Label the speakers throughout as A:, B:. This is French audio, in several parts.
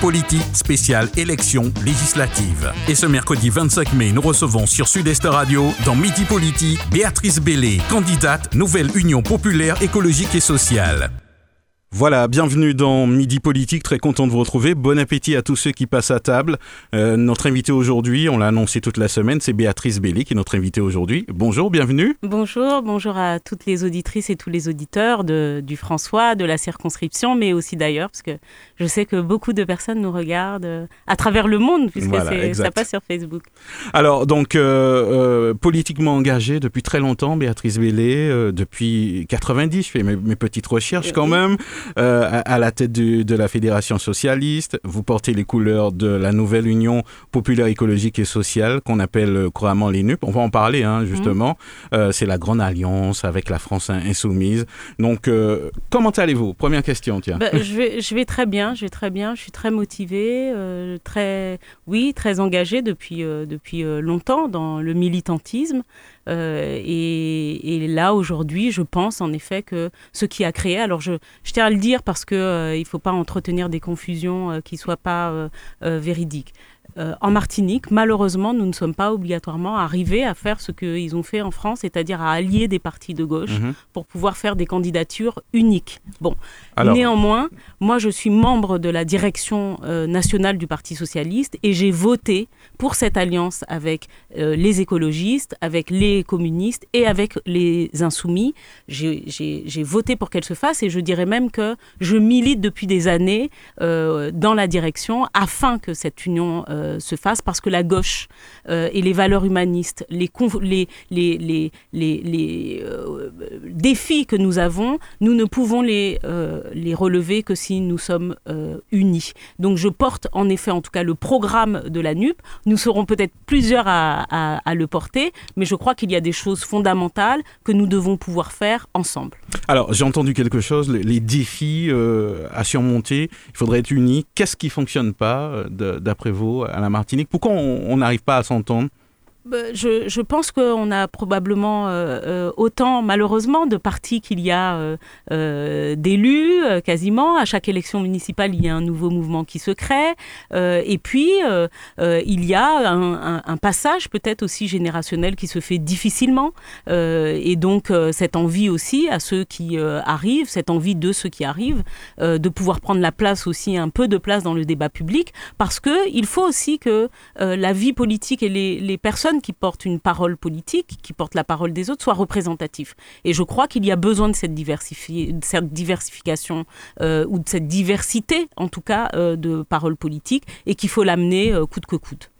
A: Politique spécial élection législative. Et ce mercredi 25 mai, nous recevons sur Sud-Est Radio, dans Midi Politique, Béatrice Bellé, candidate Nouvelle Union Populaire Écologique et Sociale. Voilà, bienvenue dans Midi Politique, très content de vous retrouver. Bon appétit à tous ceux qui passent à table. Euh, notre invité aujourd'hui, on l'a annoncé toute la semaine, c'est Béatrice Bellé qui est notre invitée aujourd'hui. Bonjour, bienvenue.
B: Bonjour, bonjour à toutes les auditrices et tous les auditeurs de, du François, de la circonscription, mais aussi d'ailleurs, parce que je sais que beaucoup de personnes nous regardent euh, à travers le monde, puisque ça passe sur Facebook.
A: Alors, donc, euh, politiquement engagée depuis très longtemps, Béatrice Bellé, depuis 90, je fais mes, mes petites recherches quand même. Euh, à, la tête de la Fédération socialiste. Vous portez les couleurs de la nouvelle Union populaire écologique et sociale qu'on appelle euh, couramment l'INUP. On va en parler hein, mhm. justement. Euh, c'est la grande alliance avec la France insoumise. Donc, comment allez-vous? Première question, tiens.
B: Bah, je, vais, je vais très bien, je vais très bien. Je suis très motivée, très, oui, très engagée depuis, depuis longtemps dans le militantisme. Euh, et, là, aujourd'hui, je pense en effet que ce qui a créé, alors je, je tiens à le dire parce qu'il euh, ne faut pas entretenir des confusions euh, qui ne soient pas véridiques. Euh, en Martinique, malheureusement, nous ne sommes pas obligatoirement arrivés à faire ce qu'ils ont fait en France, c'est-à-dire à allier des partis de gauche mhm. pour pouvoir faire des candidatures uniques. Bon, néanmoins, moi, je suis membre de la direction euh, nationale du Parti socialiste et j'ai voté pour cette alliance avec euh, les écologistes, avec les communistes et avec les insoumis. J'ai voté pour qu'elle se fasse et je dirais même que je milite depuis des années dans la direction afin que cette union euh, se fasse parce que la gauche euh, et les valeurs humanistes, les, les, les, les, euh, défis que nous avons, nous ne pouvons les, les relever que si nous sommes unis. Donc je porte en effet en tout cas le programme de la NUP. Nous serons peut-être plusieurs à, à, le porter, mais je crois qu'il y a des choses fondamentales que nous devons pouvoir faire ensemble.
A: Alors j'ai entendu quelque chose, les, défis à surmonter, il faudrait être unis. Qu'est-ce qui fonctionne pas d'après vous à la Martinique. Pourquoi on n'arrive pas à s'entendre?
B: Je, je, pense qu'on a probablement euh, euh, autant, malheureusement, de partis qu'il y a euh, d'élus, quasiment. À chaque élection municipale, il y a un nouveau mouvement qui se crée. et puis, il y a un, passage peut-être aussi générationnel qui se fait difficilement. et donc, cette envie aussi à ceux qui arrivent, cette envie de ceux qui arrivent, de pouvoir prendre la place aussi, un peu de place dans le débat public, parce qu'il faut aussi que la vie politique et les personnes qui portent une parole politique, qui portent la parole des autres, soient représentatifs. Et je crois qu'il y a besoin de cette, cette diversification euh, ou de cette diversité, en tout cas, euh, de paroles politiques, et qu'il faut l'amener euh, coûte que coûte.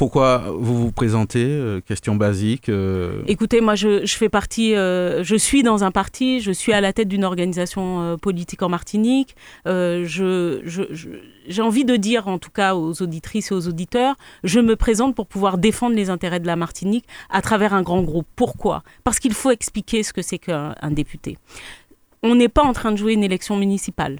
A: Pourquoi vous vous présentez euh, Question basique.
B: Euh. Écoutez, moi, je, fais partie, euh, je suis dans un parti, je suis à la tête d'une organisation politique en Martinique. j'ai envie de dire, en tout cas aux auditrices et aux auditeurs, je me présente pour pouvoir défendre les intérêts de la Martinique à travers un grand groupe. Pourquoi? Parce qu'il faut expliquer ce que c'est qu'un député. On n'est pas en train de jouer une élection municipale.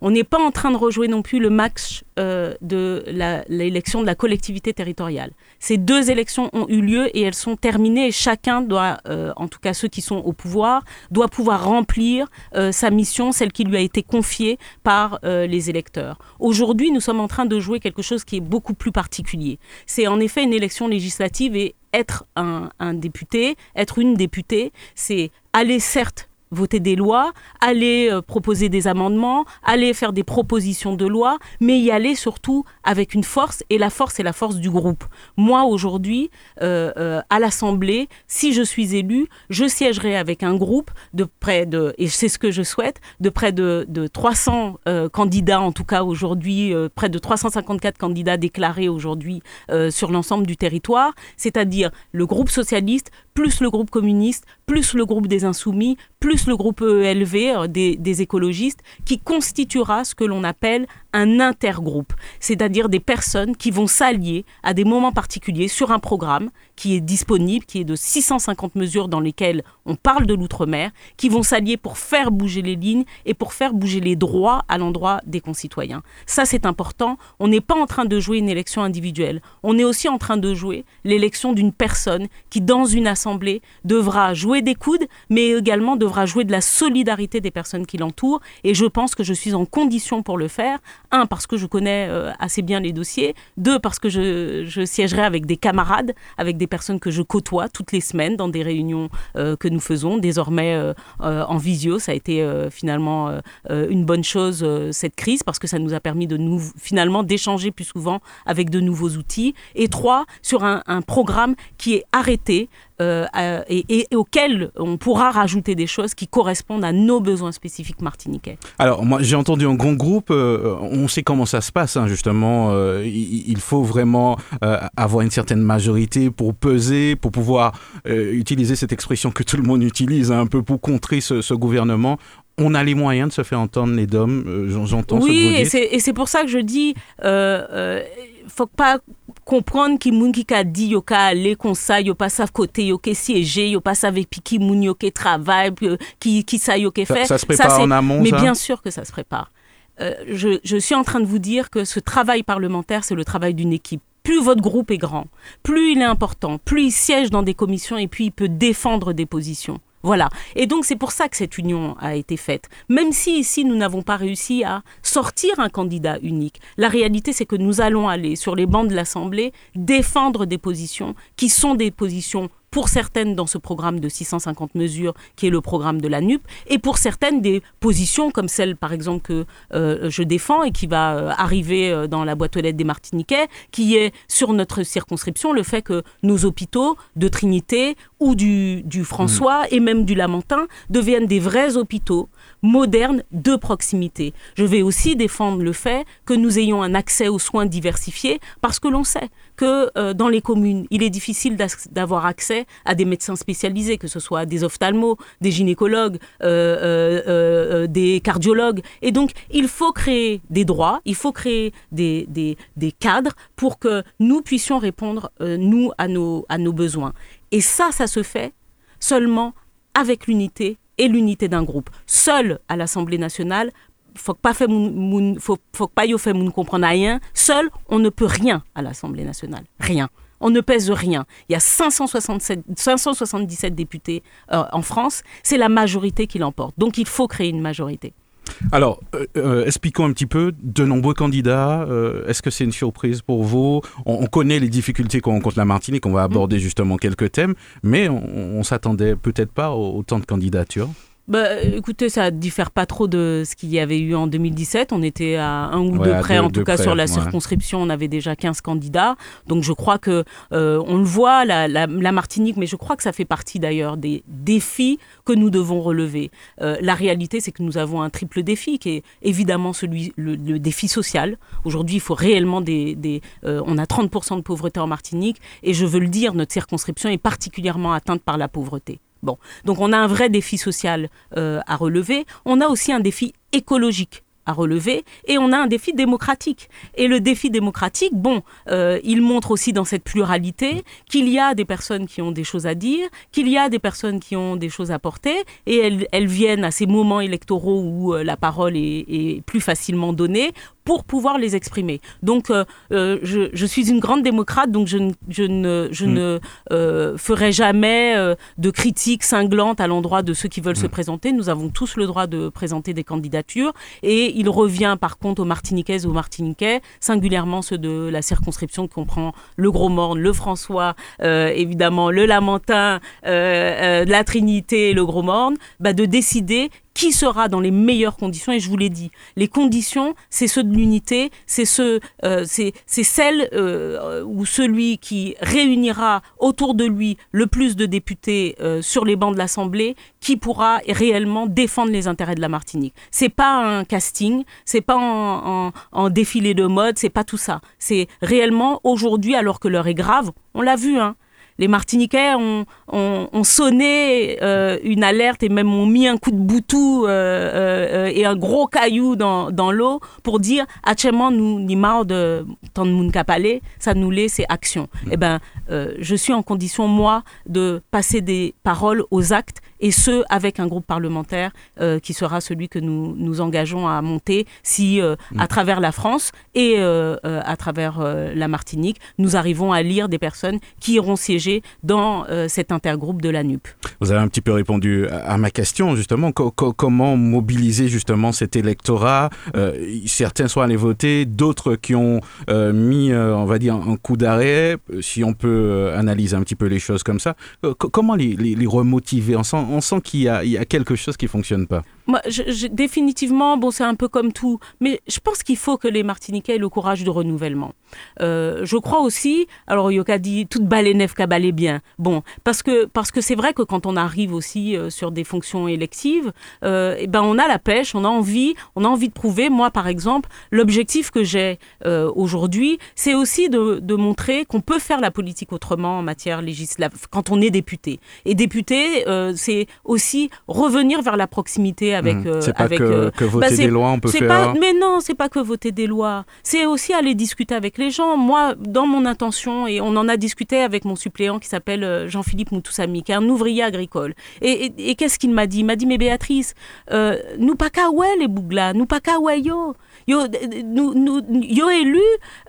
B: On n'est pas en train de rejouer non plus le match euh, de l'élection de la collectivité territoriale. Ces deux élections ont eu lieu et elles sont terminées et chacun doit, euh, en tout cas ceux qui sont au pouvoir, doit pouvoir remplir euh, sa mission, celle qui lui a été confiée par les électeurs. Aujourd'hui, nous sommes en train de jouer quelque chose qui est beaucoup plus particulier. C'est en effet une élection législative et être un député, être une députée, c'est aller certes voter des lois, aller euh, proposer des amendements, aller faire des propositions de loi, mais y aller surtout avec une force, et la force est la force du groupe. Moi, aujourd'hui, euh, euh, à l'Assemblée, si je suis élu, je siégerai avec un groupe de près de, et c'est ce que je souhaite, de près de, de 300 candidats, en tout cas aujourd'hui, près de 354 candidats déclarés aujourd'hui sur l'ensemble du territoire, c'est-à-dire le groupe socialiste, plus le groupe communiste, plus le groupe des insoumis, plus le groupe ELV euh, des, des écologistes, qui constituera ce que l'on appelle un intergroupe, c'est-à-dire des personnes qui vont s'allier à des moments particuliers sur un programme qui est disponible, qui est de 650 mesures dans lesquelles on parle de l'outre-mer, qui vont s'allier pour faire bouger les lignes et pour faire bouger les droits à l'endroit des concitoyens. Ça, c'est important. On n'est pas en train de jouer une élection individuelle. On est aussi en train de jouer l'élection d'une personne qui, dans une assemblée, devra jouer des coudes, mais également devra jouer de la solidarité des personnes qui l'entourent. Et je pense que je suis en condition pour le faire Un, parce que je connais assez bien les dossiers. Deux, parce que je, je, siégerai avec des camarades, avec des personnes que je côtoie toutes les semaines dans des réunions que nous faisons. Désormais en visio, ça a été finalement une bonne chose, cette crise, parce que ça nous a permis de nous, finalement, d'échanger plus souvent avec de nouveaux outils. Et trois, sur un programme qui est arrêté euh, et, auquel on pourra rajouter des choses qui correspondent à nos besoins spécifiques martiniquais.
A: Alors, moi, j'ai entendu un grand groupe, euh, on sait comment ça se passe, hein, justement. Euh, il, faut vraiment avoir une certaine majorité pour peser, pour pouvoir utiliser cette expression que tout le monde utilise, hein, un peu pour contrer ce gouvernement on a les moyens de se faire entendre les DOM, j'entends
B: oui, ce que et c'est pour ça que je dis, euh, faut pas comprendre qui moun qui a dit yo ka aller comme ça yo pas savent côté yo ke siéger yo pas savent qui moun yo ke travail qui qui ça yo fait.
A: ça, se prépare en amont
B: mais bien sûr que ça se prépare. Euh, je, je suis en train de vous dire que ce travail parlementaire c'est le travail d'une équipe. Plus votre groupe est grand, plus il est important, plus il siège dans des commissions et puis il peut défendre des positions. Voilà. Et donc c'est pour ça que cette union a été faite. Même si ici nous n'avons pas réussi à sortir un candidat unique, la réalité c'est que nous allons aller sur les bancs de l'Assemblée défendre des positions qui sont des positions pour certaines dans ce programme de 650 mesures qui est le programme de la NUP, et pour certaines des positions comme celle par exemple que euh, je défends et qui va euh, arriver euh, dans la boîte aux lettres des Martiniquais, qui est sur notre circonscription le fait que nos hôpitaux de Trinité ou du, du François mmh. et même du Lamentin deviennent des vrais hôpitaux moderne de proximité. Je vais aussi défendre le fait que nous ayons un accès aux soins diversifiés parce que l'on sait que euh, dans les communes, il est difficile d'avoir accès à des médecins spécialisés, que ce soit des ophtalmos, des gynécologues, euh, euh, des cardiologues. Et donc, il faut créer des droits, il faut créer des, cadres pour que nous puissions répondre, nous, à nos besoins. Et ça, ça se fait seulement avec l'unité et l'unité d'un groupe. Seul à l'Assemblée nationale, faut pas faire faut, faut pas faire comprendre rien. Seul, on ne peut rien à l'Assemblée nationale, rien. On ne pèse rien. Il y a 567, 577 députés euh, en France. C'est la majorité qui l'emporte. Donc il faut créer une majorité.
A: Alors, euh, euh, expliquons un petit peu, de nombreux candidats, euh, est-ce que c'est une surprise pour vous? On, connaît les difficultés qu'on rencontre la Martinique, on va aborder mm. justement quelques thèmes, mais on, on s'attendait peut-être pas autant de candidatures.
B: Bah, écoutez, ça diffère pas trop de ce qu'il y avait eu en 2017. On était à un ou deux près, en tout cas sur la circonscription, on avait déjà 15 candidats. Donc je crois que euh, on le voit, la, la, Martinique, mais je crois que ça fait partie d'ailleurs des défis que nous devons relever. Euh, la réalité, c'est que nous avons un triple défi, qui est évidemment celui le, défi social. Aujourd'hui, il faut réellement des, des euh, on a 30% de pauvreté en Martinique, et je veux le dire, notre circonscription est particulièrement atteinte par la pauvreté. Bon, donc on a un vrai défi social euh, à relever. On a aussi un défi écologique à relever et on a un défi démocratique. Et le défi démocratique, bon, euh, il montre aussi dans cette pluralité qu'il y a des personnes qui ont des choses à dire, qu'il y a des personnes qui ont des choses à porter et elles, viennent à ces moments électoraux où euh, la parole est, plus facilement donnée pour pouvoir les exprimer. Donc, euh, euh, je, suis une grande démocrate, donc je, je ne, je mm. ne euh, ferai jamais de critiques cinglantes à l'endroit de ceux qui veulent se mm. présenter. Nous avons tous le droit de présenter des candidatures. Et il revient par contre aux Martiniquaises et aux Martiniquais, singulièrement ceux de la circonscription qui comprend le Gros-Morne, le François, évidemment le Lamentin, la Trinité et le Gros-Morne, bah, de décider qui sera dans les meilleures conditions. Et je vous l'ai dit, les conditions, c'est ceux de l'unité, c'est ce, euh, celle euh, ou celui qui réunira autour de lui le plus de députés euh, sur les bancs de l'Assemblée, qui pourra réellement défendre les intérêts de la Martinique. C'est pas un casting, c'est pas en, en défilé de mode, c'est pas tout ça. C'est réellement aujourd'hui, alors que l'heure est grave, on l'a vu, hein les Martiniquais ont, sonné euh, une alerte et même ont mis un coup de boutou euh, euh, et un gros caillou dans, l'eau pour dire actuellement nous ni marre de tant de monde ça nous laisse c'est action. Mm. Eh ben, je suis en condition moi de passer des paroles aux actes et ce, avec un groupe parlementaire euh, qui sera celui que nous nous engageons à monter si, euh, à mm. travers la France et euh, à travers la Martinique, nous arrivons à lire des personnes qui iront siéger dans cet intergroupe de la NUP.
A: Vous avez un petit peu répondu à ma question, justement. comment mobiliser justement cet électorat? Certains sont allés voter, d'autres qui ont mis, on va dire, un coup d'arrêt, si on peut analyser un petit peu les choses comme ça. comment les, remotiver sent, on sent qu'il y, a, quelque chose qui ne fonctionne pas.
B: Définitivement, bon, c'est un peu comme tout, mais je pense qu'il faut que les Martiniquais aient le courage de renouvellement. Euh, je crois aussi, alors Yoka dit toute balai nef balai bien. Bon, parce que parce que c'est vrai que quand on arrive aussi euh, sur des fonctions électives, euh, eh ben on a la pêche, on a envie, on a envie de prouver. Moi, par exemple, l'objectif que j'ai aujourd'hui, c'est aussi de, de montrer qu'on peut faire la politique autrement en matière législative quand on est député. Et député, c'est aussi revenir vers la proximité avec.
A: Mmh. c'est pas que, que, voter bah, des lois, on peut faire.
B: Pas, mais non, c'est pas que voter des lois. C'est aussi aller discuter avec les gens. Moi, dans mon intention, et on en a discuté avec mon suppléant qui s'appelle euh, Jean-Philippe Moutoussami, qui est un ouvrier agricole. Et, qu'est-ce qu'il m'a dit? Il m'a dit, mais Béatrice, euh, nous pas qu'à les bougla, nous pas qu'à yo yo nous nous yo élu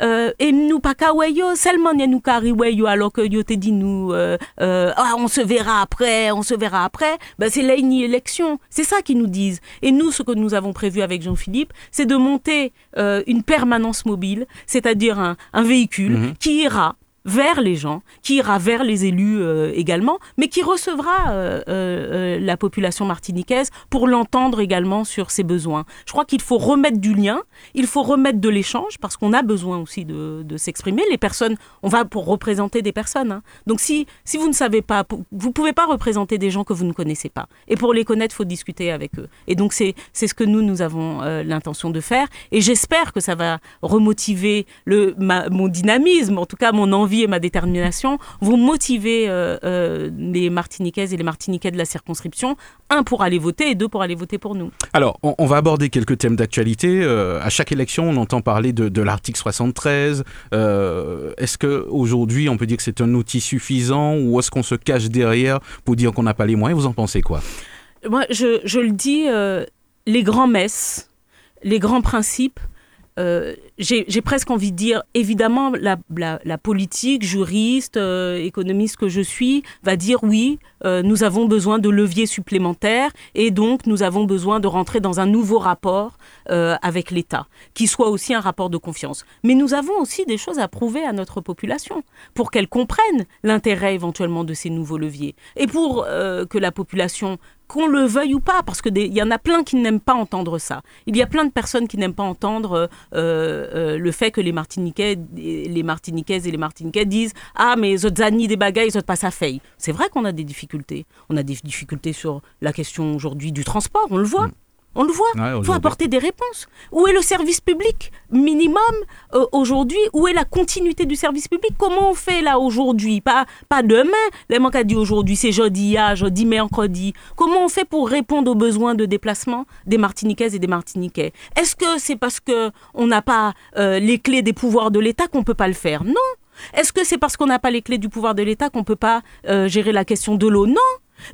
B: euh, et nous pas yo seulement nous yo alors que yo te dit nous euh, euh, ah on se verra après on se verra après ben c'est là une élection c'est ça qu'ils nous disent et nous ce que nous avons prévu avec Jean-Philippe c'est de monter une permanence mobile c'est-à-dire un, un véhicule mhm. qui ira vers les gens, qui ira vers les élus euh, également, mais qui recevra euh, euh, la population martiniquaise pour l'entendre également sur ses besoins. Je crois qu'il faut remettre du lien, il faut remettre de l'échange, parce qu'on a besoin aussi de, s'exprimer. Les personnes, on va pour représenter des personnes. Hein. Donc si, si vous ne savez pas, vous ne pouvez pas représenter des gens que vous ne connaissez pas. Et pour les connaître, il faut discuter avec eux. Et donc c'est ce que nous, nous avons l'intention de faire. Et j'espère que ça va remotiver mon dynamisme, en tout cas mon envie et ma détermination vont motiver euh, euh, les Martiniquaises et les Martiniquais de la circonscription, un pour aller voter et deux pour aller voter pour nous.
A: Alors, on, va aborder quelques thèmes d'actualité. Euh, à chaque élection, on entend parler de, l'article 73. est-ce qu'aujourd'hui, on peut dire que c'est un outil suffisant ou est-ce qu'on se cache derrière pour dire qu'on n'a pas les moyens? Vous en pensez quoi?
B: Moi, je, je, le dis, les grands messes, les grands principes, euh, j'ai presque envie de dire, évidemment, la, politique, juriste, euh, économiste que je suis, va dire oui, euh, nous avons besoin de leviers supplémentaires et donc nous avons besoin de rentrer dans un nouveau rapport avec l'État, qui soit aussi un rapport de confiance. Mais nous avons aussi des choses à prouver à notre population pour qu'elle comprenne l'intérêt éventuellement de ces nouveaux leviers et pour que la population qu'on le veuille ou pas, parce qu'il y en a plein qui n'aiment pas entendre ça. Il y a plein de personnes qui n'aiment pas entendre euh, euh, le fait que les Martiniquais, les Martiniquaises et les Martiniquais disent Ah, mais Zotzani des bagailles, ils pas faille. C'est vrai qu'on a des difficultés. On a des difficultés sur la question aujourd'hui du transport, on le voit. On le voit. Il faut apporter des réponses. Où est le service public minimum euh, aujourd'hui? Où est la continuité du service public? Comment on fait là aujourd'hui? Pas, pas demain. Les manques à dit aujourd'hui, c'est jeudi, ah, jeudi, mercredi. Comment on fait pour répondre aux besoins de déplacement des Martiniquaises et des Martiniquais? Est-ce que c'est parce qu'on n'a pas euh, les clés des pouvoirs de l'État qu'on ne peut pas le faire? Non. Est-ce que c'est parce qu'on n'a pas les clés du pouvoir de l'État qu'on ne peut pas euh, gérer la question de l'eau? Non.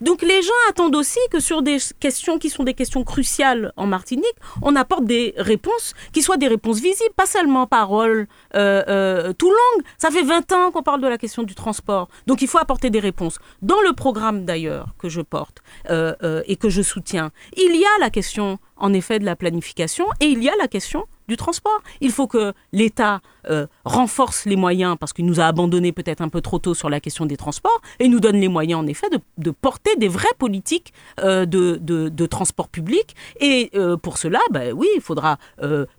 B: Donc les gens attendent aussi que sur des questions qui sont des questions cruciales en Martinique, on apporte des réponses qui soient des réponses visibles, pas seulement paroles euh, euh, tout longues. Ça fait 20 ans qu'on parle de la question du transport. Donc il faut apporter des réponses. Dans le programme d'ailleurs que je porte et que je soutiens, il y a la question en effet de la planification et il y a la question du transport. Il faut que l'État euh, renforce les moyens parce qu'il nous a abandonnés peut-être un peu trop tôt sur la question des transports et nous donne les moyens en effet de, porter des vraies politiques euh, de, transport public. Et euh, pour cela, ben oui, il faudra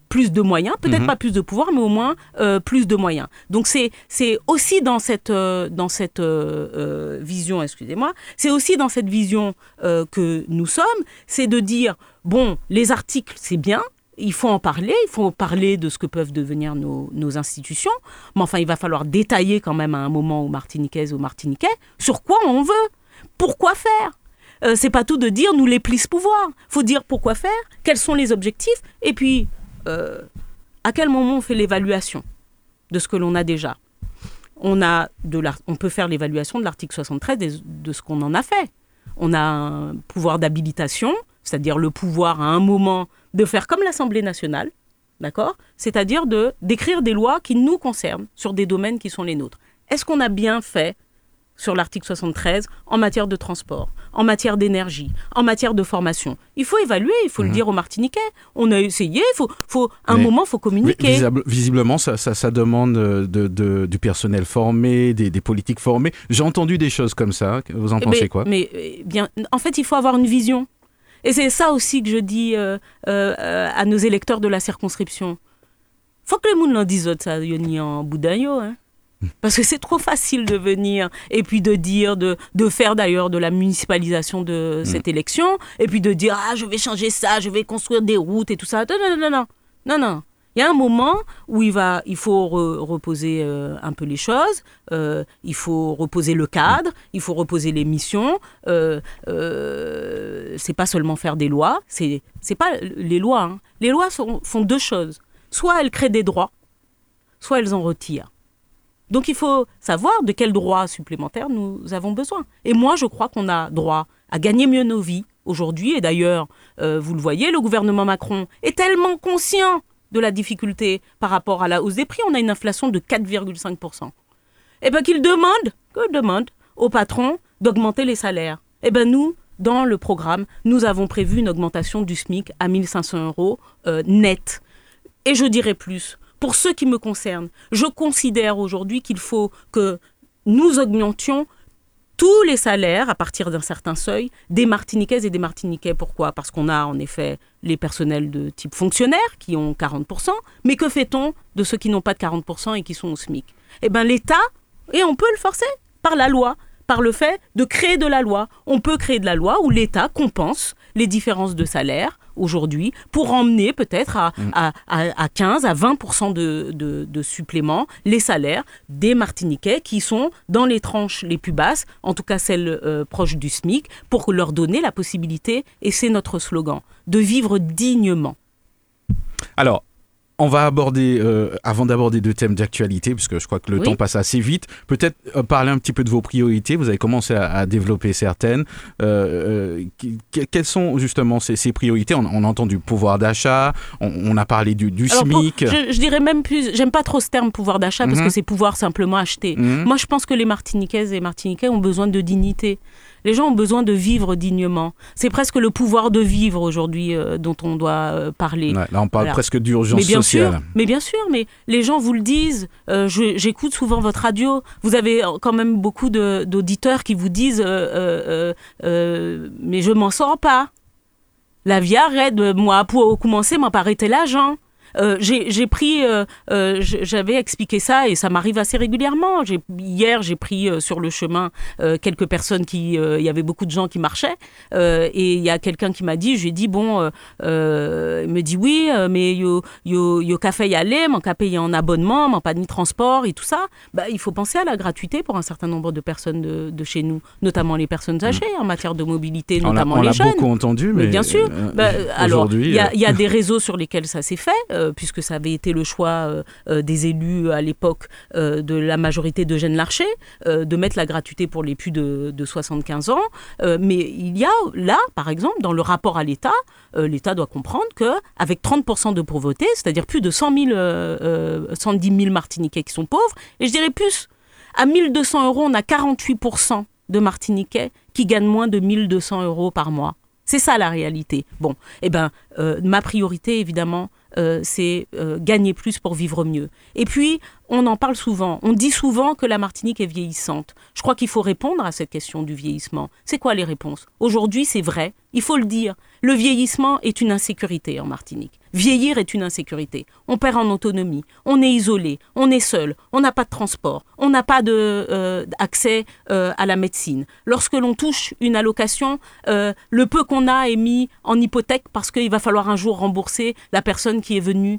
B: plus de moyens, peut-être mhm. pas plus de pouvoir, mais au moins plus de moyens. Donc c'est c'est aussi dans cette dans cette vision, excusez-moi, c'est aussi dans cette vision que nous sommes, c'est de dire bon, les articles c'est bien, il faut en parler, il faut parler de ce que peuvent devenir nos, institutions, mais enfin, il va falloir détailler quand même à un moment aux Martiniquaises, aux Martiniquais, sur quoi on veut, pourquoi faire? Euh, c'est pas tout de dire nous les plis pouvoir. faut dire pourquoi faire, quels sont les objectifs, et puis euh, à quel moment on fait l'évaluation de ce que l'on a déjà. On, a de peut faire l'évaluation de l'article 73 de, de ce qu'on en a fait. On a un pouvoir d'habilitation, c'est-à-dire le pouvoir à un moment de faire comme l'Assemblée nationale, d'accord C'est-à-dire de d'écrire des lois qui nous concernent sur des domaines qui sont les nôtres. Est-ce qu'on a bien fait sur l'article 73 en matière de transport, en matière d'énergie, en matière de formation? Il faut évaluer, il faut le mhm. dire aux Martiniquais. On a essayé, il faut, faut, un moment, il faut communiquer.
A: visiblement, ça, ça, demande de, du personnel formé, des, politiques formées. J'ai entendu des choses comme ça. Vous en pensez quoi?
B: Mais eh bien, en fait, il faut avoir une vision. Et c'est ça aussi que je dis euh, euh, à nos électeurs de la circonscription. Faut que les gens disent ça, y en boudayo, hein. Parce que c'est trop facile de venir et puis de dire, de, de faire d'ailleurs de la municipalisation de cette mm. élection, et puis de dire, ah, je vais changer ça, je vais construire des routes et tout ça. Non, non, non, non. Non, non. Il y a un moment où il, faut reposer euh, un peu les choses, euh, il faut reposer le cadre, il faut reposer les missions. Euh, euh c'est pas seulement faire des lois, c'est pas les lois. Hein. Les lois font deux choses. Soit elles créent des droits, soit elles en retirent. Donc il faut savoir de quels droits supplémentaires nous avons besoin. Et moi, je crois qu'on a droit à gagner mieux nos vies aujourd'hui. Et d'ailleurs, vous le voyez, le gouvernement Macron est tellement conscient de la difficulté par rapport à la hausse des prix. On a une inflation de 4,5%. Et bien qu'il demande, que demande aux patrons d'augmenter les salaires. Et bien nous, dans le programme, nous avons prévu une augmentation du SMIC à 1500 euros euh, net. Et je dirais plus, pour ce qui me concerne, je considère aujourd'hui qu'il faut que nous augmentions tous les salaires à partir d'un certain seuil des Martiniquaises et des Martiniquais. Pourquoi? Parce qu'on a en effet les personnels de type fonctionnaire qui ont 40%, mais que fait-on de ceux qui n'ont pas de 40% et qui sont au SMIC? Eh bien l'État, et on peut le forcer par la loi, par le fait de créer de la loi. On peut créer de la loi où l'État compense les différences de salaire aujourd'hui pour emmener peut-être à, mm. à, à, 15 à 20 de, de, de supplément les salaires des Martiniquais qui sont dans les tranches les plus basses, en tout cas celles euh, proches du SMIC, pour leur donner la possibilité, et c'est notre slogan, de vivre dignement.
A: Alors, on va aborder, euh, avant d'aborder deux thèmes d'actualité, puisque je crois que le temps passe assez vite, peut-être euh, parler un petit peu de vos priorités. Vous avez commencé à, développer certaines. Euh, quelles sont justement ces, priorités? On, a entendu pouvoir d'achat, on, a parlé du, SMIC.
B: je, dirais même plus, j'aime pas trop ce terme pouvoir d'achat, parce que mhm. c'est pouvoir simplement acheter. Mhm. Moi, je pense que les Martiniquaises et Martiniquais ont besoin de dignité. Les gens ont besoin de vivre dignement. C'est presque le pouvoir de vivre aujourd'hui euh, dont on doit euh, parler.
A: là, on parle presque d'urgence sociale.
B: mais bien sûr, mais les gens vous le disent. Euh, j'écoute souvent votre radio. Vous avez quand même beaucoup d'auditeurs qui vous disent Mais je m'en sors pas. La vie arrête. Moi, pour commencer, m'a pas arrêté l'argent. Euh, j'ai pris, euh, euh, j'avais expliqué ça et ça m'arrive assez régulièrement. Hier, j'ai pris sur le chemin quelques personnes qui, il y avait beaucoup de gens qui marchaient et il y a quelqu'un qui m'a dit, j'ai dit bon, il me dit oui, mais yo yo yo café y aller, mon café payer en abonnement, mon pas de transport et tout ça. Bah, il faut penser à la gratuité pour un certain nombre de personnes de, de chez nous, notamment les personnes âgées en matière de mobilité, notamment les jeunes. On l'a
A: beaucoup entendu, mais,
B: bien sûr. Bah, alors, il y, y, a des réseaux sur lesquels ça s'est fait. Euh, puisque ça avait été le choix euh, euh, des élus à l'époque de la majorité de Jeanne Larcher, de mettre la gratuité pour les plus de, 75 ans. mais il y a là, par exemple, dans le rapport à l'État, l'État doit comprendre qu'avec 30% de pauvreté, c'est-à-dire plus de 100 000, 110 000 Martiniquais qui sont pauvres, et je dirais plus, à 1200 euros, on a 48% de Martiniquais qui gagnent moins de 1200 euros par mois. C'est ça la réalité. Bon, eh ben, ma priorité, évidemment, euh, c'est euh, gagner plus pour vivre mieux. Et puis, on en parle souvent. On dit souvent que la Martinique est vieillissante. Je crois qu'il faut répondre à cette question du vieillissement. C'est quoi les réponses? Aujourd'hui, c'est vrai, il faut le dire. Le vieillissement est une insécurité en Martinique. Vieillir est une insécurité. On perd en autonomie, on est isolé, on est seul, on n'a pas de transport, on n'a pas d'accès euh, euh, à la médecine. Lorsque l'on touche une allocation, euh, le peu qu'on a est mis en hypothèque parce qu'il va falloir un jour rembourser la personne qui est venue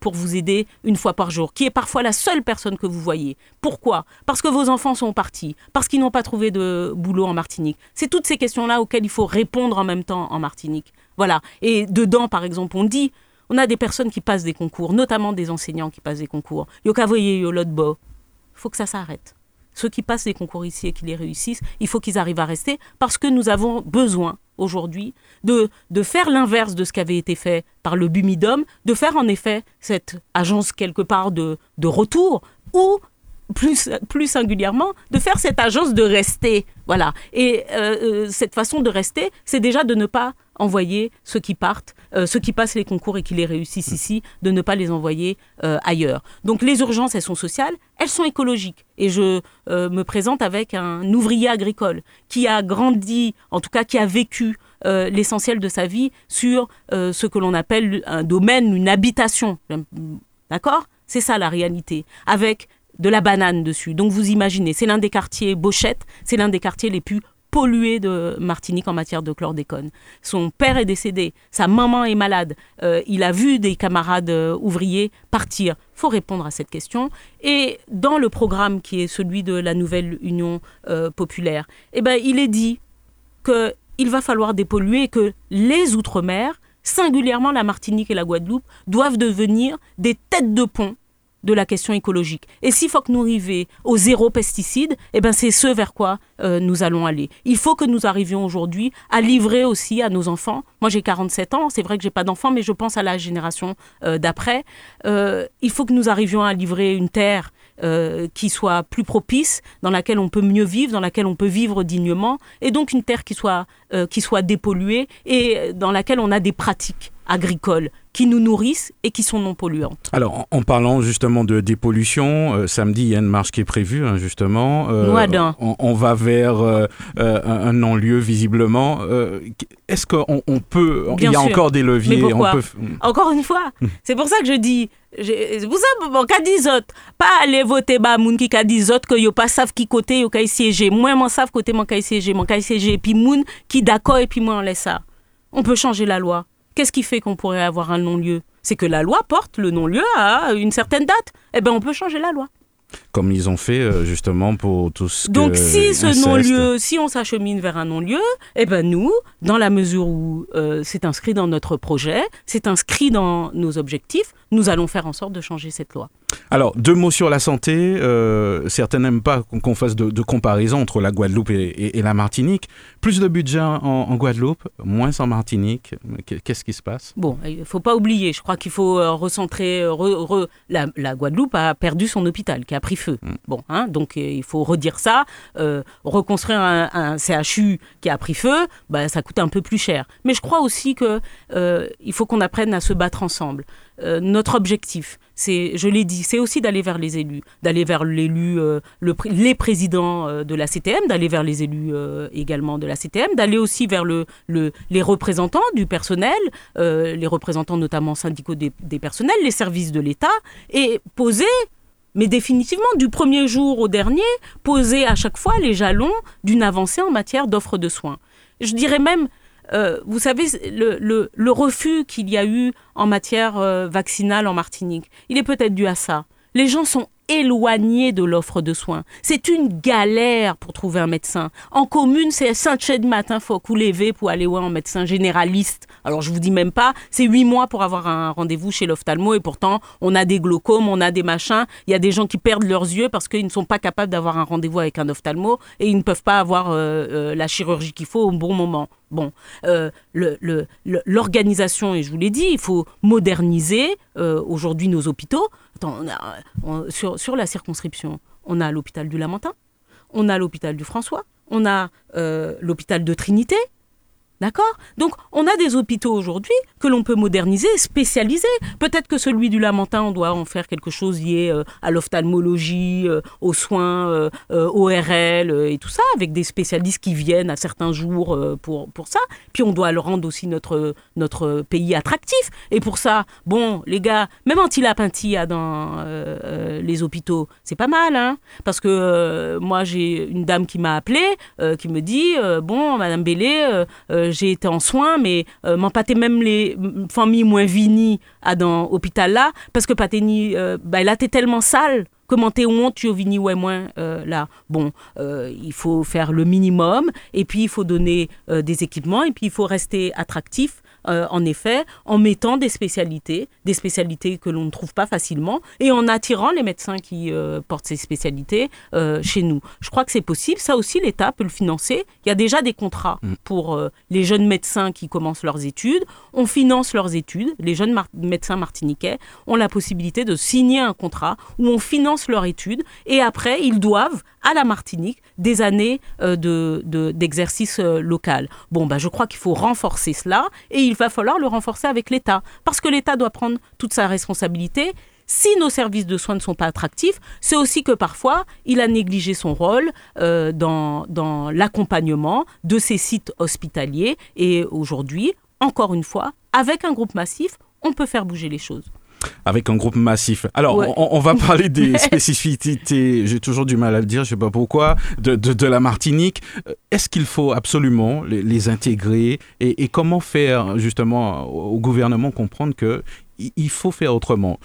B: pour vous aider une fois par jour, qui est parfois la seule personne que vous voyez. Pourquoi? Parce que vos enfants sont partis, parce qu'ils n'ont pas trouvé de boulot en Martinique. C'est toutes ces questions-là auxquelles il faut répondre en même temps en Martinique. Voilà. Et dedans, par exemple, on dit, on a des personnes qui passent des concours, notamment des enseignants qui passent des concours. Yokavoye, Yolotbo. Il faut que ça s'arrête. Ceux qui passent des concours ici et qui les réussissent, il faut qu'ils arrivent à rester parce que nous avons besoin aujourd'hui de, faire l'inverse de ce qui avait été fait par le Bumidum, de faire en effet cette agence quelque part de, retour où plus, plus singulièrement, de faire cette agence de rester. Voilà. Et euh, cette façon de rester, c'est déjà de ne pas envoyer ceux qui partent, ceux qui passent les concours et qui les réussissent ici, de ne pas les envoyer ailleurs. Donc les urgences, elles sont sociales, elles sont écologiques. Et je me présente avec un ouvrier agricole qui a grandi, en tout cas qui a vécu euh, l'essentiel de sa vie sur euh, ce que l'on appelle un domaine, une habitation. D'accord? C'est ça la réalité. Avec de la banane dessus. Donc vous imaginez, c'est l'un des quartiers Bochette, c'est l'un des quartiers les plus pollués de Martinique en matière de chlordécone. Son père est décédé, sa maman est malade, euh, il a vu des camarades ouvriers partir. Il faut répondre à cette question. Et dans le programme qui est celui de la nouvelle Union populaire, eh ben, il est dit que il va falloir dépolluer et que les Outre-mer, singulièrement la Martinique et la Guadeloupe, doivent devenir des têtes de pont de la question écologique. Et s'il faut que nous arrivions au zéro pesticide, eh ben c'est ce vers quoi euh, nous allons aller. Il faut que nous arrivions aujourd'hui à livrer aussi à nos enfants. Moi j'ai 47 ans, c'est vrai que j'ai pas d'enfants, mais je pense à la génération euh, d'après. Euh, il faut que nous arrivions à livrer une terre qui soit plus propice, dans laquelle on peut mieux vivre, dans laquelle on peut vivre dignement, et donc une terre qui soit, qui soit dépolluée et dans laquelle on a des pratiques agricoles qui nous nourrissent et qui sont non polluantes.
A: Alors, en, parlant justement de dépollution, euh, samedi, il y a une marche qui est prévue, hein, justement.
B: Euh,
A: on, on, va vers euh, un non-lieu, visiblement. Est-ce qu'on on peut... il y a encore des leviers.
B: Mais pourquoi Encore une fois, c'est pour ça que je dis... C'est pour ça bon, qu'a dit autres, pas aller voter ba moun qui a dit autres que yo pas savent qui côté yo kay siéger. Moi moi savent côté mon kay siéger, mon kay siéger puis moun qui d'accord et puis moi on laisse ça. On peut changer la loi. Qu'est-ce qui fait qu'on pourrait avoir un non-lieu? C'est que la loi porte le non-lieu à une certaine date. Eh bien, on peut changer la loi.
A: Comme ils ont fait euh, justement pour tous.
B: Donc si ce non-lieu, si on s'achemine vers un non-lieu, eh ben nous, dans la mesure où euh, c'est inscrit dans notre projet, c'est inscrit dans nos objectifs, nous allons faire en sorte de changer cette loi.
A: Alors, deux mots sur la santé. Euh, certains n'aiment pas qu'on fasse de, comparaison entre la Guadeloupe et, la Martinique. Plus de budget en, Guadeloupe, moins en Martinique. Qu'est-ce qui se passe?
B: Bon, il ne faut pas oublier. Je crois qu'il faut euh, recentrer. Euh, la, Guadeloupe a perdu son hôpital qui a pris feu. Mm. Bon, hein, donc il faut redire ça. reconstruire un, CHU qui a pris feu, bah, ça coûte un peu plus cher. Mais je crois aussi qu'il il faut qu'on apprenne à se battre ensemble. notre objectif, c'est, je l'ai dit, c'est aussi d'aller vers les élus, d'aller vers l'élu, euh, le, les présidents euh, de la CTM, d'aller vers les élus euh, également de la CTM, d'aller aussi vers le, le, les représentants du personnel, les représentants notamment syndicaux des, des personnels, les services de l'État, et poser mais définitivement, du premier jour au dernier, poser à chaque fois les jalons d'une avancée en matière d'offres de soins. Je dirais même, euh, vous savez, le, refus qu'il y a eu en matière euh, vaccinale en Martinique, il est peut-être dû à ça. Les gens sont éloignés de l'offre de soins. C'est une galère pour trouver un médecin. En commune, c'est 5 de matin, faut lever pour aller voir un médecin généraliste. Alors je vous dis même pas, c'est 8 mois pour avoir un rendez-vous chez l'ophtalmo et pourtant on a des glaucomes, on a des machins. Il y a des gens qui perdent leurs yeux parce qu'ils ne sont pas capables d'avoir un rendez-vous avec un ophtalmo et ils ne peuvent pas avoir euh, la chirurgie qu'il faut au bon moment. Bon, euh, l'organisation, et je vous l'ai dit, il faut moderniser euh, aujourd'hui nos hôpitaux. Sur, la circonscription, on a l'hôpital du Lamentin, on a l'hôpital du François, on a euh, l'hôpital de Trinité, D'accord? Donc, on a des hôpitaux aujourd'hui que l'on peut moderniser, spécialiser. Peut-être que celui du Lamentin, on doit en faire quelque chose lié euh, à l'ophtalmologie, euh, aux soins euh, ORL et tout ça, avec des spécialistes qui viennent à certains jours pour, pour ça. Puis, on doit le rendre aussi notre, notre pays attractif. Et pour ça, bon, les gars, même a dans les hôpitaux, c'est pas mal, hein Parce que moi, j'ai une dame qui m'a appelé, qui me dit, bon, Madame Bellé, j'ai été en soins, mais euh, même les familles moins vinies à dans l'hôpital là, parce que pateni, euh, bah, là, t'es tellement sale comment t'es honte, tu vini ouais moins euh, là. Bon, euh, il faut faire le minimum et puis il faut donner des équipements et puis il faut rester attractif euh, en effet, en mettant des spécialités, des spécialités que l'on ne trouve pas facilement, et en attirant les médecins qui euh, portent ces spécialités euh, chez nous. Je crois que c'est possible. Ça aussi, l'État peut le financer. Il y a déjà des contrats mm. pour les jeunes médecins qui commencent leurs études. On finance leurs études. Les jeunes médecins martiniquais ont la possibilité de signer un contrat où on finance leurs études, et après, ils doivent à la Martinique des années d'exercice de, local. Bon, bah, je crois qu'il faut renforcer cela et il va falloir le renforcer avec l'État. Parce que l'État doit prendre toute sa responsabilité. Si nos services de soins ne sont pas attractifs, c'est aussi que parfois, il a négligé son rôle euh, dans, dans l'accompagnement de ces sites hospitaliers. Et aujourd'hui, encore une fois, avec un groupe massif, on peut faire bouger les choses
A: avec un groupe massif. Alors, on, va parler des spécificités, j'ai toujours du mal à le dire, je ne sais pas pourquoi, de, de, la Martinique. Euh, est-ce qu'il faut absolument les, intégrer et, comment faire justement au gouvernement comprendre que il faut faire autrement?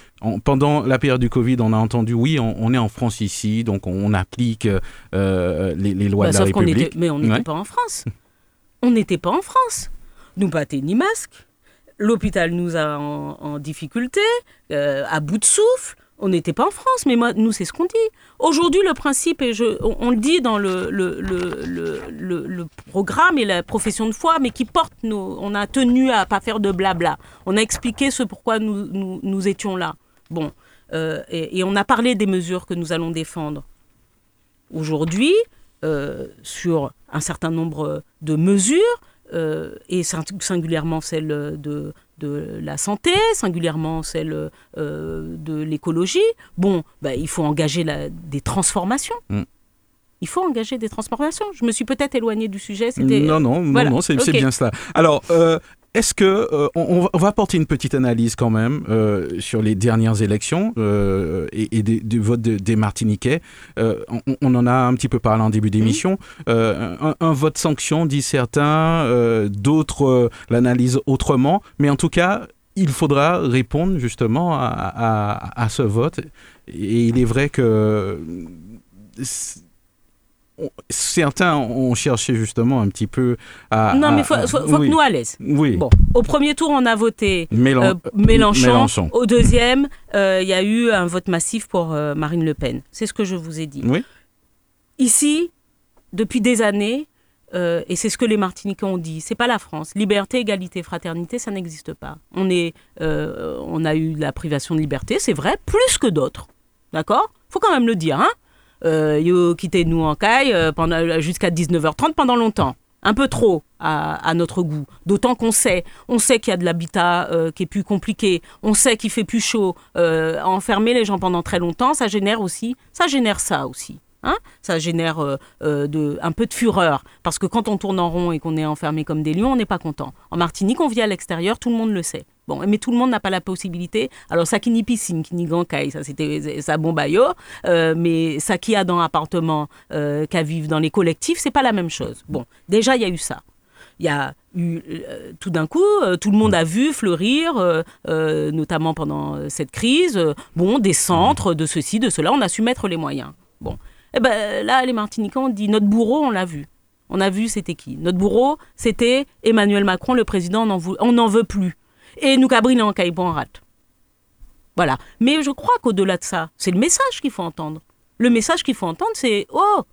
A: pendant la période du Covid, on a entendu, oui, on, est en France ici, donc on, applique euh, les, lois bah, de la République.
B: mais on n'était pas en France. On n'était pas en France. Nous pas ni masque l'hôpital nous a en, difficulté, euh, à bout de souffle. On n'était pas en France, mais moi, nous, c'est ce qu'on dit. Aujourd'hui, le principe, et je, on, le dit dans le, le, le, programme et la profession de foi, mais qui porte nos. On a tenu à pas faire de blabla. On a expliqué ce pourquoi nous, nous, étions là. Bon. Euh, et, on a parlé des mesures que nous allons défendre. Aujourd'hui, euh, sur un certain nombre de mesures, euh, et singulièrement celle de, de la santé, singulièrement celle euh, de l'écologie, bon, bah, il faut engager la, des transformations. Mm. Il faut engager des transformations. Je me suis peut-être éloignée du sujet.
A: Non, non, non, non c'est bien cela. Alors, euh, est-ce que euh, on, va apporter une petite analyse quand même euh, sur les dernières élections euh, et, du vote des Martiniquais on, en a un petit peu parlé en début d'émission. Un, vote sanction, dit certains, d'autres l'analysent autrement, mais en tout cas, il faudra répondre justement à, à ce vote. Et il est vrai que certains ont cherché justement un petit peu à.
B: Non, mais il faut, que nous à l'aise.
A: Oui.
B: Bon, au premier tour, on a voté euh, Mélenchon. Au deuxième, euh, il y a eu un vote massif pour euh, Marine Le Pen. C'est ce que je vous ai dit.
A: Oui.
B: Ici, depuis des années, et c'est ce que les Martiniquais ont dit, c'est pas la France. Liberté, égalité, fraternité, ça n'existe pas. On, est, on a eu la privation de liberté, c'est vrai, plus que d'autres. D'accord? Faut quand même le dire, hein? Euh, quitté nous en caille euh, pendant jusqu'à 19h30 pendant longtemps. Un peu trop à, notre goût. D'autant qu'on sait, on sait qu'il y a de l'habitat euh, qui est plus compliqué. On sait qu'il fait plus chaud. enfermer les gens pendant très longtemps, ça génère aussi, ça génère ça aussi. Hein ça génère de, un peu de fureur. Parce que quand on tourne en rond et qu'on est enfermé comme des lions, on n'est pas content. En Martinique, on vit à l'extérieur, tout le monde le sait. Bon, mais tout le monde n'a pas la possibilité. Alors, ça qui ni piscine, qui ni gancaille, ça c'était ça bon euh, mais ça qui a dans l'appartement, euh, qu'à vivre dans les collectifs, c'est pas la même chose. Bon, déjà il y a eu ça. Il y a eu euh, tout d'un coup, euh, tout le monde a vu fleurir, notamment pendant cette crise, bon, des centres de ceci, de cela. On a su mettre les moyens. Bon, eh ben là, les Martiniquais ont dit notre bourreau, on l'a vu. On a vu c'était qui? Notre bourreau, c'était Emmanuel Macron, le président. On n'en veut plus et nous cabrinons en caïbon rate. Voilà. Mais je crois qu'au-delà de ça, c'est le message qu'il faut entendre. Le message qu'il faut entendre, c'est Oh,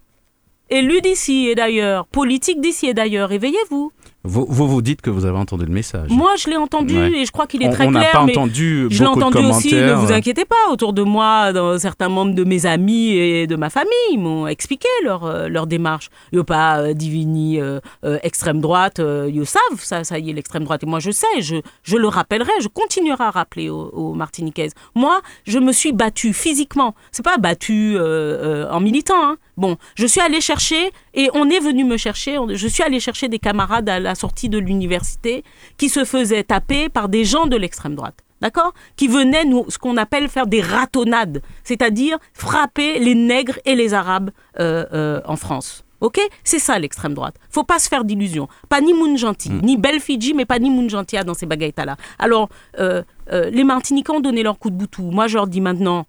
B: élu d'ici et d'ailleurs, politique d'ici et d'ailleurs, réveillez-vous.
A: Vous, vous, dites que vous avez entendu le message.
B: Moi, je l'ai entendu et je crois qu'il est très clair. On
A: n'a pas entendu je l'ai entendu aussi,
B: ne vous inquiétez pas. Autour de moi, dans certains membres de mes amis et de ma famille m'ont expliqué leur, euh, leur démarche. Yo pas euh, divini euh, extrême droite, ils savent ça, ça y est, l'extrême droite. Et moi, je sais, je, je le rappellerai, je continuerai à rappeler aux, aux Martiniquaises. Moi, je me suis battue physiquement. C'est pas battue en militant. Hein. Bon, je suis allée chercher et on est venu me chercher. Je suis allée chercher des camarades à la sortie de l'université qui se faisaient taper par des gens de l'extrême droite. D'accord? Qui venaient, nous, ce qu'on appelle faire des ratonnades, c'est-à-dire frapper les nègres et les arabes euh, euh, en France. Ok? C'est ça l'extrême droite. Faut pas se faire d'illusions. Pas ni Moun Gentil, hmm. ni Belle Fidji, mais pas ni Moun Gentil dans ces bagailles-là. Alors, euh, les Martiniquais ont donné leur coup de boutou. Moi, je leur dis maintenant,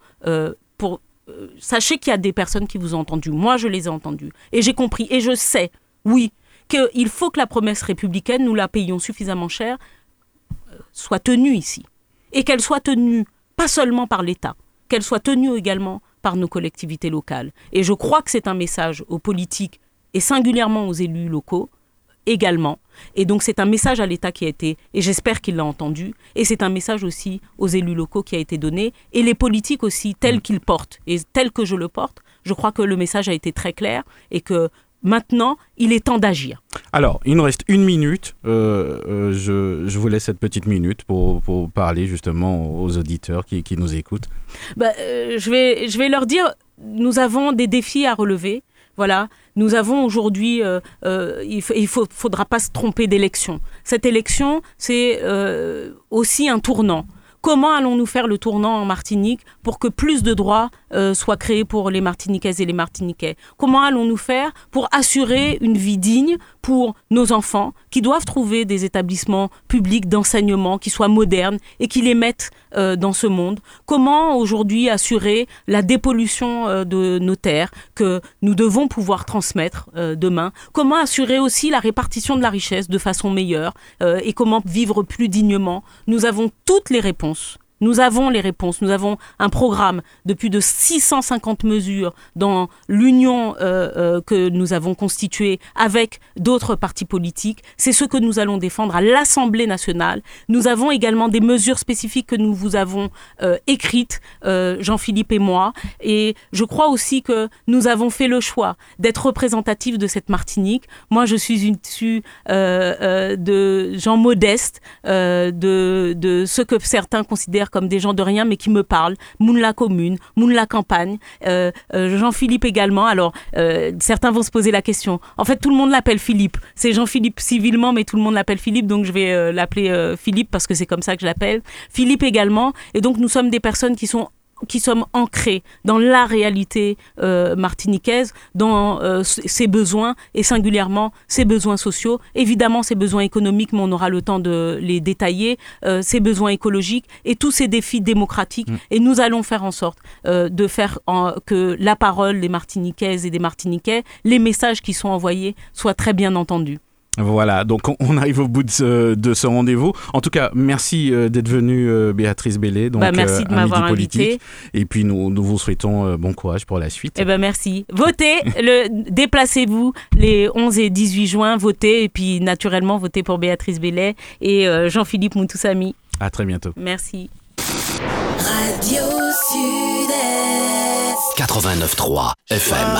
B: pour, sachez qu'il y a des personnes qui vous ont entendu. Moi, je les ai entendues. Et j'ai compris. Et je sais, oui, qu'il faut que la promesse républicaine, nous la payons suffisamment cher soit tenue ici. Et qu'elle soit tenue pas seulement par l'État, qu'elle soit tenue également par nos collectivités locales. Et je crois que c'est un message aux politiques et singulièrement aux élus locaux également. Et donc c'est un message à l'État qui a été, et j'espère qu'il l'a entendu, et c'est un message aussi aux élus locaux qui a été donné, et les politiques aussi, tels mm. qu'ils portent, et tels que je le porte, je crois que le message a été très clair, et que maintenant, il est temps d'agir.
A: Alors, il nous reste une minute. Euh, euh, je, vous laisse cette petite minute pour, parler justement aux auditeurs qui, nous écoutent.
B: Bah, euh, je, vais, je vais leur dire, nous avons des défis à relever. Voilà, nous avons aujourd'hui, il ne faudra pas se tromper d'élection. Cette élection, c'est aussi un tournant. Comment allons-nous faire le tournant en Martinique pour que plus de droits euh, soient créés pour les Martiniquaises et les Martiniquais? Comment allons-nous faire pour assurer une vie digne pour nos enfants qui doivent trouver des établissements publics d'enseignement qui soient modernes et qui les mettent euh, dans ce monde? Comment aujourd'hui assurer la dépollution euh, de nos terres que nous devons pouvoir transmettre demain? Comment assurer aussi la répartition de la richesse de façon meilleure et comment vivre plus dignement? Nous avons toutes les réponses réponse. Nous avons les réponses. Nous avons un programme de plus de 650 mesures dans l'union euh, euh, que nous avons constituée avec d'autres partis politiques. C'est ce que nous allons défendre à l'Assemblée nationale. Nous avons également des mesures spécifiques que nous vous avons euh, écrites, Jean-Philippe et moi. Et je crois aussi que nous avons fait le choix d'être représentatifs de cette Martinique. Moi, je suis une de gens modestes, de, de ce que certains considèrent comme des gens de rien, mais qui me parlent. Moun la commune, Moun la campagne, euh, euh, Jean-Philippe également. Alors, euh, certains vont se poser la question. En fait, tout le monde l'appelle Philippe. C'est Jean-Philippe civilement, mais tout le monde l'appelle Philippe, donc je vais l'appeler Philippe parce que c'est comme ça que je l'appelle. Philippe également. Et donc, nous sommes des personnes qui sont qui sommes ancrés dans la réalité euh, martiniquaise, dans euh, ses besoins et singulièrement ses besoins sociaux. Évidemment, ses besoins économiques, mais on aura le temps de les détailler, euh, ses besoins écologiques et tous ces défis démocratiques. Mm. Et nous allons faire en sorte de faire que la parole des Martiniquaises et des Martiniquais, les messages qui sont envoyés soient très bien entendus.
A: Voilà, donc on arrive au bout de ce, rendez-vous. En tout cas, merci euh, d'être venue, euh, Béatrice Bellé. Donc,
B: bah, merci de euh, m'avoir invité.
A: Et puis nous, nous vous souhaitons bon courage pour la suite.
B: Eh ben merci. Votez, le, déplacez-vous les 11 et 18 juin, votez et puis naturellement votez pour Béatrice Bellet et Jean-Philippe Moutoussami.
A: À très bientôt.
B: Merci.
C: Radio Sud-Est 89.3 FM